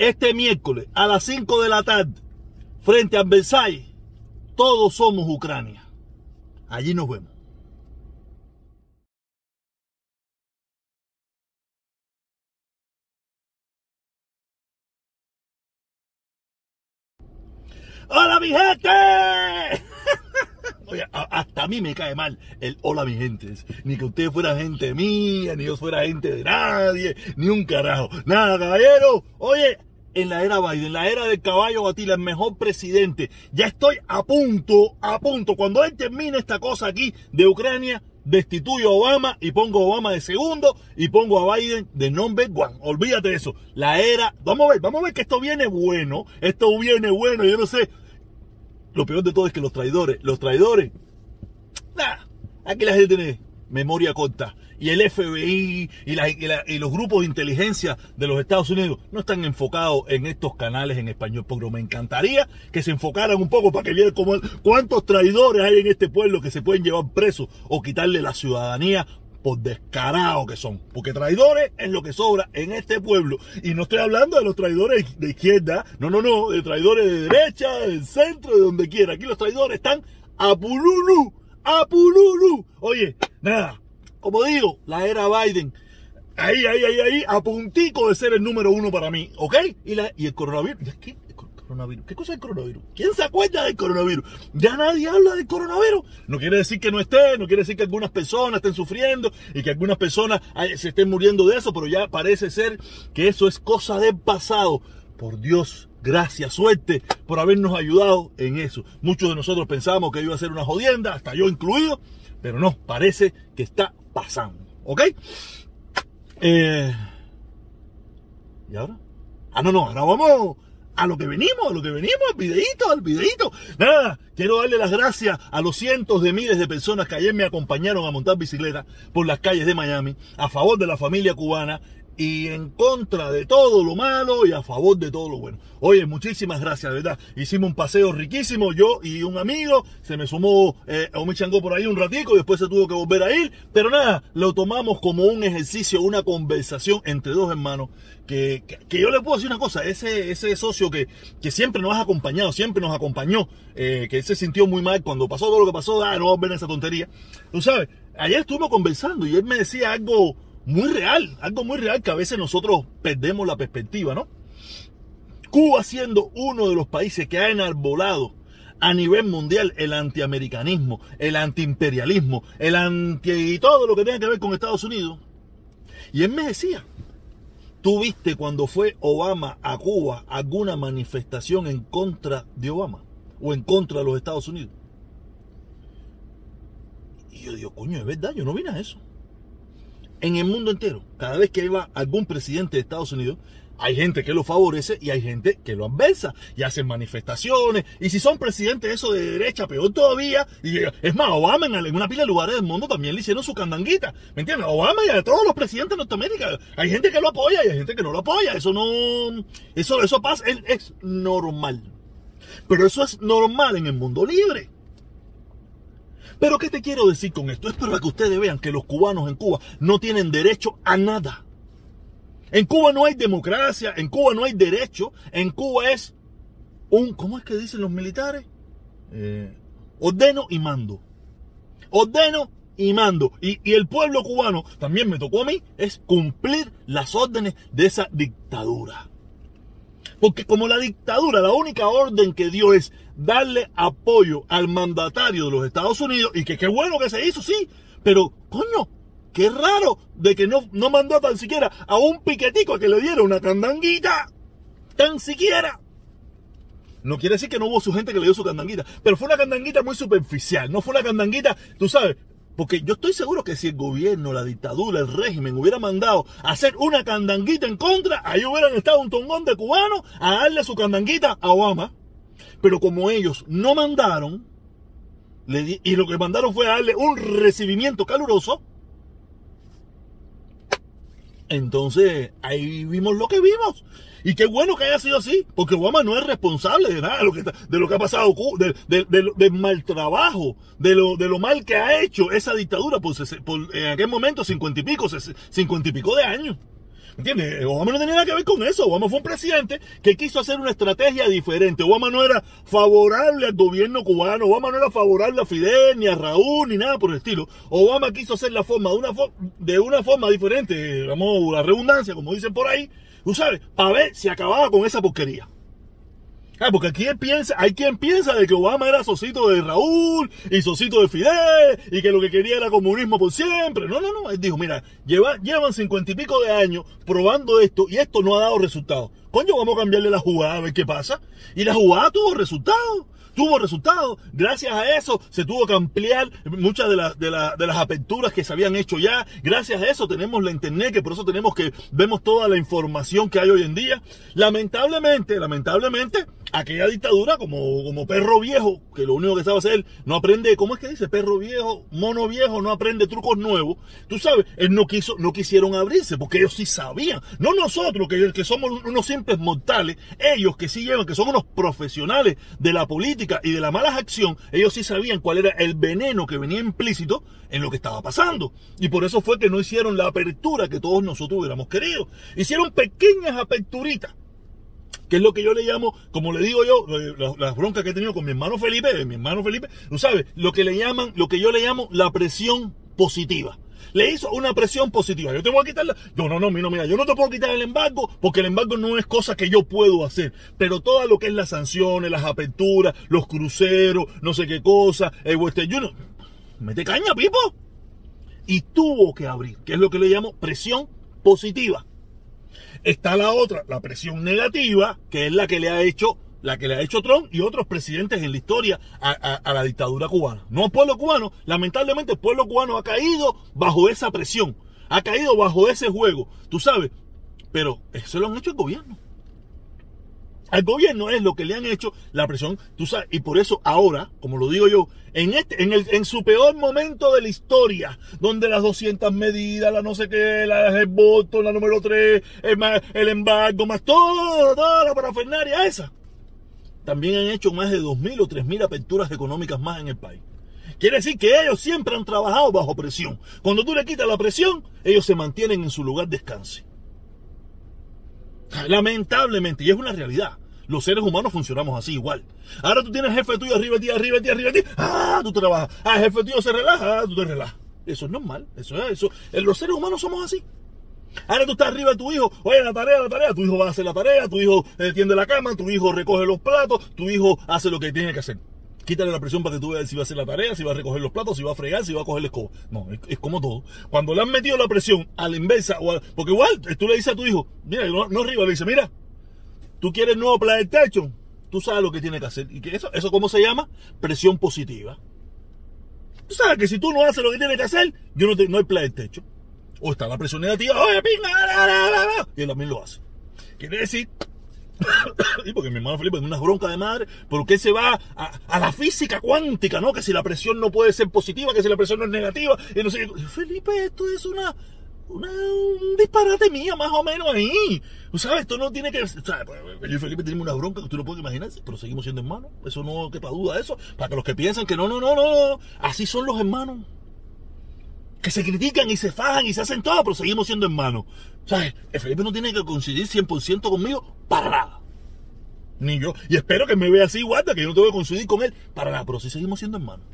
este miércoles a las 5 de la tarde, frente a Versailles, todos somos Ucrania. Allí nos vemos. ¡Hola mi gente! Oye, hasta a mí me cae mal el hola mi gente. Ni que usted fuera gente mía, ni yo fuera gente de nadie, ni un carajo. Nada, caballero. Oye, en la era Biden, en la era del caballo Batila, el mejor presidente. Ya estoy a punto, a punto. Cuando él termine esta cosa aquí de Ucrania, destituyo a Obama y pongo a Obama de segundo y pongo a Biden de number one. Olvídate de eso. La era, vamos a ver, vamos a ver que esto viene bueno. Esto viene bueno, yo no sé. Lo peor de todo es que los traidores, los traidores, nah, aquí la gente tiene memoria corta. Y el FBI y, los grupos de inteligencia de los Estados Unidos no están enfocados en estos canales en español. Pero me encantaría que se enfocaran un poco para que vieran cómo, cuántos traidores hay en este pueblo que se pueden llevar presos o quitarle la ciudadanía por descarados que son. Porque traidores es lo que sobra en este pueblo. Y no estoy hablando de los traidores de izquierda, no, no, no, de traidores de derecha, del centro, de donde quiera. Aquí los traidores están a pululu, a. Oye, nada, como digo, la era Biden. Ahí, ahí, ahí, ahí, a puntico de ser el número uno para mí, ¿ok? Y, la, y el coronavirus, ¿qué? ¿Qué cosa es el coronavirus? ¿Quién se acuerda del coronavirus? Ya nadie habla del coronavirus. No quiere decir que no esté, no quiere decir que algunas personas estén sufriendo y que algunas personas se estén muriendo de eso, pero ya parece ser que eso es cosa del pasado. Por Dios, gracias, suerte por habernos ayudado en eso. Muchos de nosotros pensábamos que iba a ser una jodienda, hasta yo incluido, pero no, parece que está pasando. ¿Ok? Eh, ¿Y ahora? Ah, no, no, ahora vamos a lo que venimos, a lo que venimos, al videito, al videito. Nada, quiero darle las gracias a los cientos de miles de personas que ayer me acompañaron a montar bicicleta por las calles de Miami, a favor de la familia cubana y en contra de todo lo malo y a favor de todo lo bueno. Oye, muchísimas gracias, de verdad. Hicimos un paseo riquísimo, yo y un amigo, se me sumó eh, un Changó por ahí un ratico y después se tuvo que volver a ir, pero nada, lo tomamos como un ejercicio, una conversación entre dos hermanos, que, que, yo le puedo decir una cosa, ese, ese socio que, que siempre nos ha acompañado, siempre nos acompañó, eh, que se sintió muy mal cuando pasó todo lo que pasó, ah, no vamos a ver esa tontería. Tú sabes, ayer estuvimos conversando y él me decía algo muy real, algo muy real que a veces nosotros perdemos la perspectiva, ¿no? Cuba siendo uno de los países que ha enarbolado a nivel mundial el antiamericanismo, el antiimperialismo, el anti y todo lo que tenga que ver con Estados Unidos. Y él me decía, ¿tú viste cuando fue Obama a Cuba alguna manifestación en contra de Obama o en contra de los Estados Unidos? Y yo digo, coño, es verdad, yo no vine a eso en el mundo entero. Cada vez que iba algún presidente de Estados Unidos, hay gente que lo favorece y hay gente que lo adversa y hacen manifestaciones. Y si son presidentes eso de derecha, peor todavía. Y es más, Obama en una pila de lugares del mundo también le hicieron su candanguita. ¿Me entiendes? Obama y a todos los presidentes de Norteamérica. Hay gente que lo apoya y hay gente que no lo apoya. Eso no. Eso, eso pasa, es normal. Pero eso es normal en el mundo libre. Pero ¿qué te quiero decir con esto? Es para que ustedes vean que los cubanos en Cuba no tienen derecho a nada. En Cuba no hay democracia, en Cuba no hay derecho, en Cuba es un, ¿cómo es que dicen los militares? Eh, ordeno y mando. Ordeno y mando. Y, y, el pueblo cubano, también me tocó a mí, es cumplir las órdenes de esa dictadura. Porque como la dictadura, la única orden que dio es darle apoyo al mandatario de los Estados Unidos, y que qué bueno que se hizo, sí, pero coño, qué raro de que no, no mandó tan siquiera a un piquetico a que le diera una candanguita, tan siquiera. No quiere decir que no hubo su gente que le dio su candanguita, pero fue una candanguita muy superficial, no fue una candanguita, tú sabes, porque yo estoy seguro que si el gobierno, la dictadura, el régimen hubiera mandado hacer una candanguita en contra, ahí hubieran estado un tongón de cubanos a darle su candanguita a Obama. Pero como ellos no mandaron, y lo que mandaron fue darle un recibimiento caluroso, entonces ahí vimos lo que vimos. Y qué bueno que haya sido así, porque Obama no es responsable de nada de lo que, de ha pasado, del mal trabajo, de lo, de lo mal que ha hecho esa dictadura por, en aquel momento cincuenta y pico, cincuenta y pico de años. ¿Entiendes? Obama no tenía nada que ver con eso. Obama fue un presidente que quiso hacer una estrategia diferente. Obama no era favorable al gobierno cubano. Obama no era favorable a Fidel, ni a Raúl, ni nada por el estilo. Obama quiso hacer la forma de una, forma diferente, vamos, la redundancia, como dicen por ahí, sabes, para ver si acababa con esa porquería. Ah, porque aquí hay quien piensa de que Obama era socito de Raúl y socito de Fidel y que lo que quería era comunismo por siempre. No, no, no. Él dijo, mira, lleva, llevan cincuenta y pico de años probando esto y esto no ha dado resultados. Coño, vamos a cambiarle la jugada a ver qué pasa. Y la jugada tuvo resultados tuvo resultados. Gracias a eso se tuvo que ampliar muchas de, de, de, las aperturas que se habían hecho ya. Gracias a eso tenemos la internet, que por eso tenemos que vemos toda la información que hay hoy en día. Lamentablemente, lamentablemente, aquella dictadura como, como perro viejo, que lo único que sabe hacer, no aprende, ¿cómo es que dice? Perro viejo, mono viejo, no aprende trucos nuevos. Tú sabes, él no quiso, no quisieron abrirse, porque ellos sí sabían. No nosotros, que, que somos unos simples mortales, ellos que sí llevan, que son unos profesionales de la política y de la mala acción, ellos sí sabían cuál era el veneno que venía implícito en lo que estaba pasando. Y por eso fue que no hicieron la apertura que todos nosotros hubiéramos querido. Hicieron pequeñas aperturitas que es lo que yo le llamo, como le digo yo, las broncas que he tenido con mi hermano Felipe, mi hermano Felipe, tú sabes, lo que le llaman, lo que yo le llamo la presión positiva. Le hizo una presión positiva. Yo te voy a quitarla. Yo no, no, mira, mira, yo no te puedo quitar el embargo porque el embargo no es cosa que yo puedo hacer. Pero todo lo que es las sanciones, las aperturas, los cruceros, no sé qué cosa, el Western Union, mete caña, Pipo. Y tuvo que abrir, que es lo que le llamo presión positiva. Está la otra, la presión negativa, que es la que le ha hecho la que le ha hecho Trump y otros presidentes en la historia a, la dictadura cubana. No el pueblo cubano, lamentablemente el pueblo cubano ha caído bajo esa presión, ha caído bajo ese juego, tú sabes, pero eso lo han hecho el gobierno. Al gobierno es lo que le han hecho la presión, tú sabes, y por eso ahora, como lo digo yo, en, este, en, el, en su peor momento de la historia, donde las 200 medidas, la no sé qué, la, el voto, la número 3, el, el embargo, más todo, toda la parafernaria esa, también han hecho más de 2.000 o 3.000 aperturas económicas más en el país. Quiere decir que ellos siempre han trabajado bajo presión. Cuando tú le quitas la presión, ellos se mantienen en su lugar de descanso. Lamentablemente, y es una realidad. Los seres humanos funcionamos así igual. Ahora tú tienes jefe tuyo arriba de ti, arriba de ti, arriba de ti. Ah, tú trabajas. Ah, jefe tuyo se relaja, ah, tú te relajas. Eso es normal. Eso es eso. Los seres humanos somos así. Ahora tú estás arriba de tu hijo, oye, la tarea, la tarea, tu hijo va a hacer la tarea, tu hijo eh, tiende la cama, tu hijo recoge los platos, tu hijo hace lo que tiene que hacer. Quítale la presión para que tú veas si va a hacer la tarea, si va a recoger los platos, si va a fregar, si va a coger el escoba. No, es, como todo. Cuando le han metido la presión a la inversa, o porque igual tú le dices a tu hijo, mira, no, no arriba, le dices, mira, tú quieres nuevo plan de techo, tú sabes lo que tiene que hacer. ¿Y que eso, eso cómo se llama? Presión positiva. Tú sabes que si tú no haces lo que tienes que hacer, yo no, te, no hay plan de techo. O está la presión negativa, oye, pinga, y él también lo hace. Quiere decir, y porque mi hermano Felipe es una bronca de madre, porque él se va a, la física cuántica, ¿no? Que si la presión no puede ser positiva, que si la presión no es negativa, y no sé Felipe, esto es una un disparate mío, más o menos ahí. ¿Sabes? Esto no tiene que. ¿sabes? Yo y Felipe tenemos una bronca que tú no puedes imaginarse, pero seguimos siendo hermanos. Eso no quepa duda, eso. Para que los que piensan que no, no, no, no. Así son los hermanos. Que se critican y se fajan y se hacen todo, pero seguimos siendo hermanos. ¿Sabes? El Felipe no tiene que coincidir 100% conmigo para nada. Ni yo. Y espero que me vea así, guarda, que yo no tengo que coincidir con él para nada, pero sí seguimos siendo hermanos.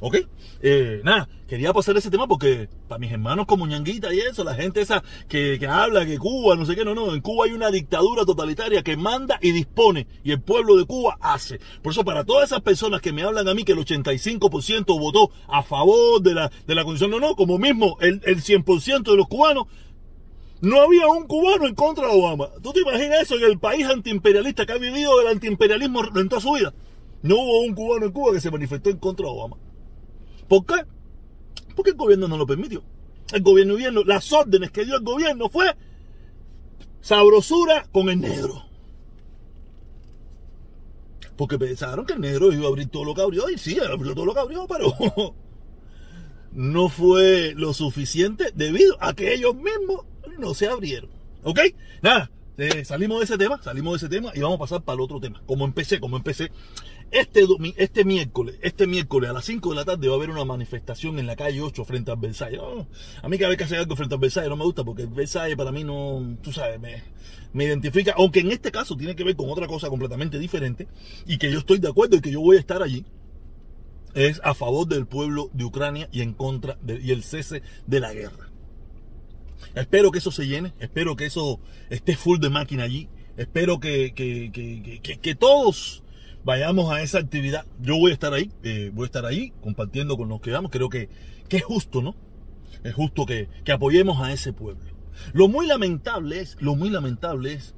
¿Ok? Eh, nada, quería pasar ese tema porque para mis hermanos como ñanguita y eso, la gente esa que, que, habla que Cuba, no sé qué, no, no, en Cuba hay una dictadura totalitaria que manda y dispone y el pueblo de Cuba hace. Por eso para todas esas personas que me hablan a mí que el 85% votó a favor de la, de la condición, no, no, como mismo el, el 100% de los cubanos, no había un cubano en contra de Obama. ¿Tú te imaginas eso en el país antiimperialista que ha vivido el antiimperialismo en toda su vida? No hubo un cubano en Cuba que se manifestó en contra de Obama. ¿Por qué? Porque el gobierno no lo permitió. El gobierno, gobierno, las órdenes que dio el gobierno fue sabrosura con el negro. Porque pensaron que el negro iba a abrir todo lo que abrió, y sí, abrió todo lo que abrió, pero no fue lo suficiente debido a que ellos mismos no se abrieron. ¿Ok? Nada, eh, salimos de ese tema, salimos de ese tema y vamos a pasar para el otro tema. Como empecé, como empecé. Este, este miércoles, este miércoles a las 5 de la tarde va a haber una manifestación en la calle 8 frente al Versailles. a mí cada vez que hace algo frente al Versailles no me gusta porque el Versailles para mí no, tú sabes, me, me identifica, aunque en este caso tiene que ver con otra cosa completamente diferente y que yo estoy de acuerdo y que yo voy a estar allí es a favor del pueblo de Ucrania y en contra de, y el cese de la guerra. Espero que eso se llene, espero que eso esté full de máquina allí, espero que, que, todos vayamos a esa actividad. Yo voy a estar ahí, eh, voy a estar ahí compartiendo con los que vamos, creo que, que es justo, ¿no? Es justo que, que apoyemos a ese pueblo. Lo muy lamentable es, lo muy lamentable es,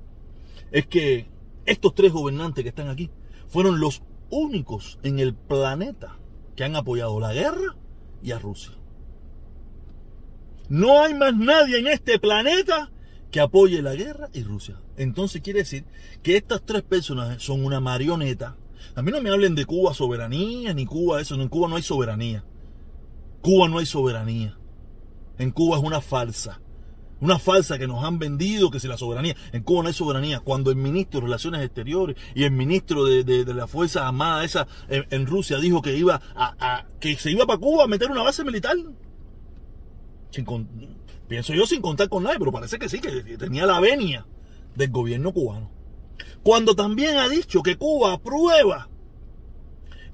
es que estos tres gobernantes que están aquí fueron los únicos en el planeta que han apoyado la guerra y a Rusia. No hay más nadie en este planeta que apoye la guerra y Rusia. Entonces quiere decir que estas tres personas son una marioneta. A mí no me hablen de Cuba soberanía, ni Cuba eso. en Cuba no hay soberanía. Cuba no hay soberanía. En Cuba es una falsa. Una falsa que nos han vendido que si la soberanía. En Cuba no hay soberanía. Cuando el ministro de Relaciones Exteriores y el ministro de, de, las Fuerzas Armadas esa en, Rusia dijo que iba a, que se iba para Cuba a meter una base militar. Pienso yo sin contar con nadie, pero parece que sí, que tenía la venia del gobierno cubano. Cuando también ha dicho que Cuba aprueba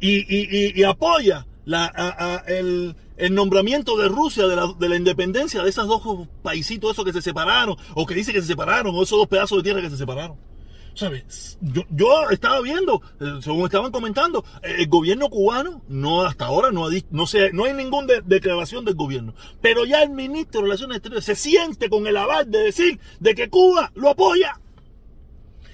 y, apoya la, el, el nombramiento de Rusia de la, de la, independencia de esos dos paisitos esos que se separaron, o que dice que se separaron, o esos dos pedazos de tierra que se separaron. ¿Sabes? Yo, yo estaba viendo, eh, según estaban comentando, eh, el gobierno cubano, no hasta ahora, no, ha, no, sé, no hay ninguna declaración del gobierno, pero ya el ministro de Relaciones Exteriores se siente con el aval de decir de que Cuba lo apoya.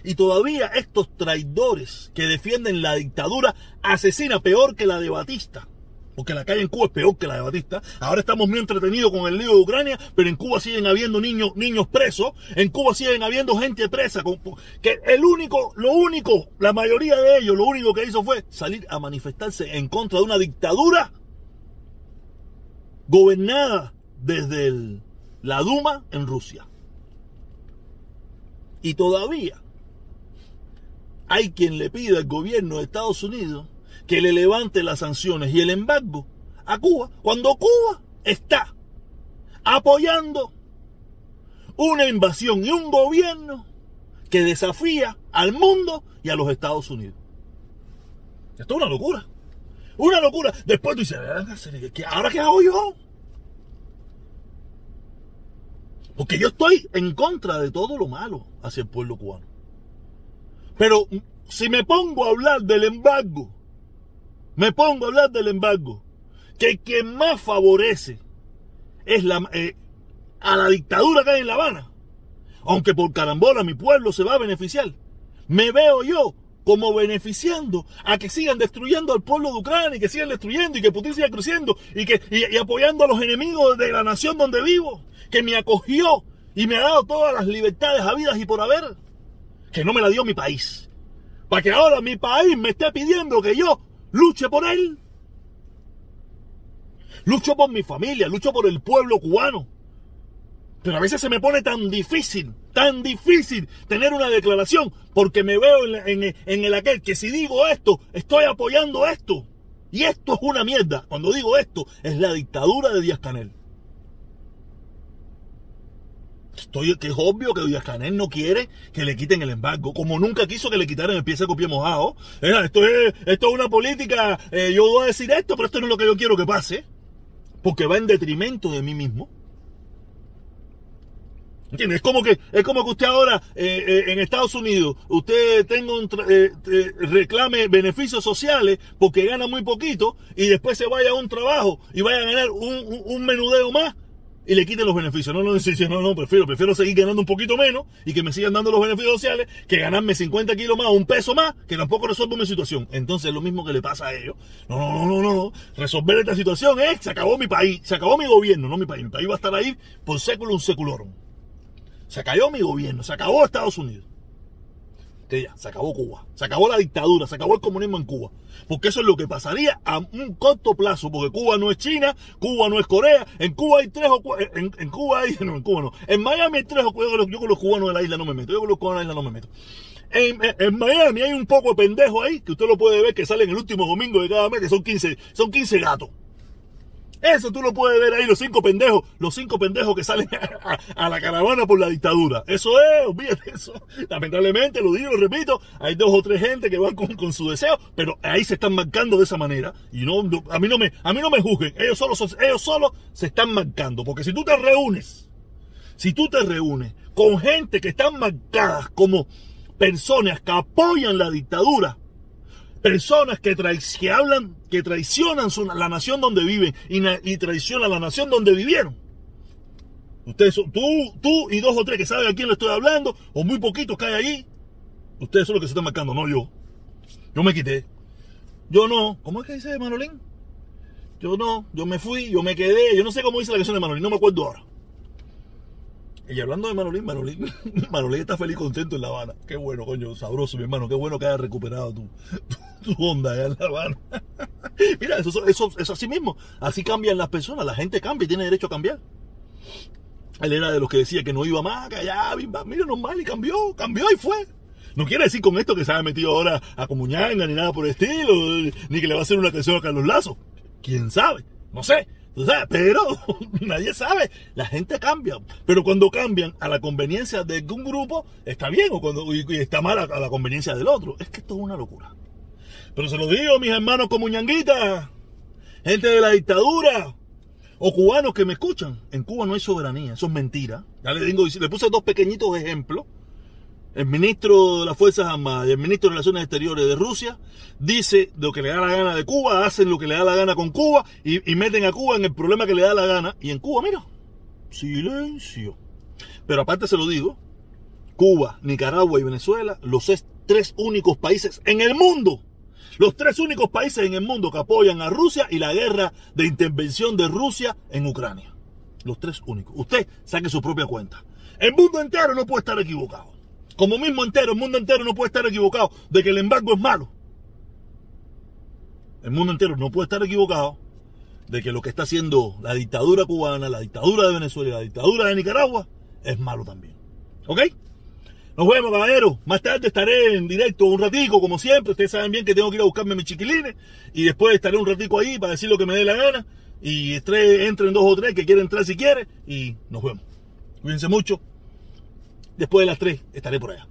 Y todavía estos traidores que defienden la dictadura asesina peor que la de Batista, porque la calle en Cuba es peor que la de Batista. Ahora estamos muy entretenidos con el lío de Ucrania, pero en Cuba siguen habiendo niños, niños presos, en Cuba siguen habiendo gente presa, que el único, lo único, la mayoría de ellos, lo único que hizo fue salir a manifestarse en contra de una dictadura gobernada desde la Duma en Rusia. Y todavía hay quien le pide al gobierno de Estados Unidos que le levante las sanciones y el embargo a Cuba cuando Cuba está apoyando una invasión y un gobierno que desafía al mundo y a los Estados Unidos. Esto es una locura. Una locura. Después tú dices, ¿ahora qué hago yo? Porque yo estoy en contra de todo lo malo hacia el pueblo cubano. Pero si me pongo a hablar del embargo me pongo a hablar del embargo, que quien más favorece es la, eh, a la dictadura que hay en La Habana, aunque por carambola mi pueblo se va a beneficiar, me veo yo como beneficiando a que sigan destruyendo al pueblo de Ucrania y que sigan destruyendo y que Putin siga creciendo y, que, y apoyando a los enemigos de la nación donde vivo, que me acogió y me ha dado todas las libertades habidas y por haber, que no me la dio mi país. Para que ahora mi país me esté pidiendo que yo luche por él. Lucho por mi familia, lucho por el pueblo cubano. Pero a veces se me pone tan difícil, tan difícil tener una declaración, porque me veo en, en, el aquel que si digo esto, estoy apoyando esto. Y esto es una mierda. Cuando digo esto, es la dictadura de Díaz Canel. Estoy, que es obvio que Díaz Canel no quiere que le quiten el embargo, como nunca quiso que le quitaran el pie seco pie mojado. esto, es, esto es una política, eh, yo voy a decir esto, pero esto no es lo que yo quiero que pase, porque va en detrimento de mí mismo. ¿Entiendes? Es como que, es como que usted ahora eh, eh, en Estados Unidos, usted tenga un reclame beneficios sociales porque gana muy poquito y después se vaya a un trabajo y vaya a ganar un, un menudeo más y le quiten los beneficios. No, no, no, no, prefiero, prefiero seguir ganando un poquito menos y que me sigan dando los beneficios sociales que ganarme 50 kilos más, un peso más, que tampoco resuelvo mi situación. Entonces, lo mismo que le pasa a ellos. No, no, no, no, no. Resolver esta situación es, se acabó mi país, se acabó mi gobierno, no mi país. Mi país va a estar ahí por século un seculorum. Se cayó mi gobierno, se acabó Estados Unidos. Que ya, se acabó Cuba, se acabó la dictadura, se acabó el comunismo en Cuba. Porque eso es lo que pasaría a un corto plazo, porque Cuba no es China, Cuba no es Corea, en Cuba hay tres o cuatro, en, en, Cuba hay, no, en Cuba no, en Miami hay tres o cuatro, yo con los cubanos de la isla no me meto, yo con los cubanos de la isla no me meto. En, en, Miami hay un poco de pendejo ahí, que usted lo puede ver que salen el último domingo de cada mes, que son 15, son 15 gatos. Eso tú lo puedes ver ahí, los cinco pendejos, los cinco pendejos que salen a, la caravana por la dictadura. Eso es, olvídate eso. Lamentablemente, lo digo, lo repito, hay dos o tres gente que van con, su deseo, pero ahí se están marcando de esa manera. Y no, a mí no me, a mí no me juzguen. Ellos solo, ellos solo se están marcando. Porque si tú te reúnes, si tú te reúnes con gente que están marcadas como personas que apoyan la dictadura, personas que, que hablan, que traicionan la nación donde viven y, y, traicionan la nación donde vivieron. Ustedes son, tú, tú y dos o tres que saben a quién le estoy hablando, o muy poquitos que hay allí, ustedes son los que se están marcando, no yo. Yo me quité. Yo no. ¿Cómo es que dice Manolín? Yo no, yo me fui, yo me quedé, yo no sé cómo dice la canción de Manolín, no me acuerdo ahora. Y hablando de Manolín, Manolín, Manolín está feliz contento en La Habana. Qué bueno, coño, sabroso, mi hermano. Qué bueno que hayas recuperado tu, tu, onda allá en La Habana. Mira, eso, es así mismo. Así cambian las personas. La gente cambia y tiene derecho a cambiar. Él era de los que decía que no iba más, que allá, mira, normal, y cambió, cambió y fue. No quiere decir con esto que se haya metido ahora a Comuñanga ni nada por el estilo, ni que le va a hacer una atención a Carlos Lazo. ¿Quién sabe? No sé pero nadie sabe, la gente cambia. Pero cuando cambian a la conveniencia de un grupo, está bien, o cuando y, está mal a, la conveniencia del otro. Es que esto es una locura. Pero se lo digo, mis hermanos como ñanguita, gente de la dictadura, o cubanos que me escuchan. En Cuba no hay soberanía, eso es mentira. Ya le digo, le puse dos pequeñitos ejemplos el ministro de las Fuerzas Armadas y el ministro de Relaciones Exteriores de Rusia dice lo que le da la gana de Cuba, hacen lo que le da la gana con Cuba y, meten a Cuba en el problema que le da la gana. Y en Cuba, mira, silencio. Pero aparte se lo digo, Cuba, Nicaragua y Venezuela, los tres únicos países en el mundo, los tres únicos países en el mundo que apoyan a Rusia y la guerra de intervención de Rusia en Ucrania. Los tres únicos. Usted saque su propia cuenta. El mundo entero no puede estar equivocado como mismo entero, el mundo entero no puede estar equivocado de que el embargo es malo. El mundo entero no puede estar equivocado de que lo que está haciendo la dictadura cubana, la dictadura de Venezuela la dictadura de Nicaragua es malo también. ¿Ok? Nos vemos, caballeros. Más tarde estaré en directo un ratico, como siempre. Ustedes saben bien que tengo que ir a buscarme mis chiquilines. Y después estaré un ratico ahí para decir lo que me dé la gana. Y entren dos o tres que quieren entrar si quieren. Y nos vemos. Cuídense mucho. Después de las 3 estaré por allá.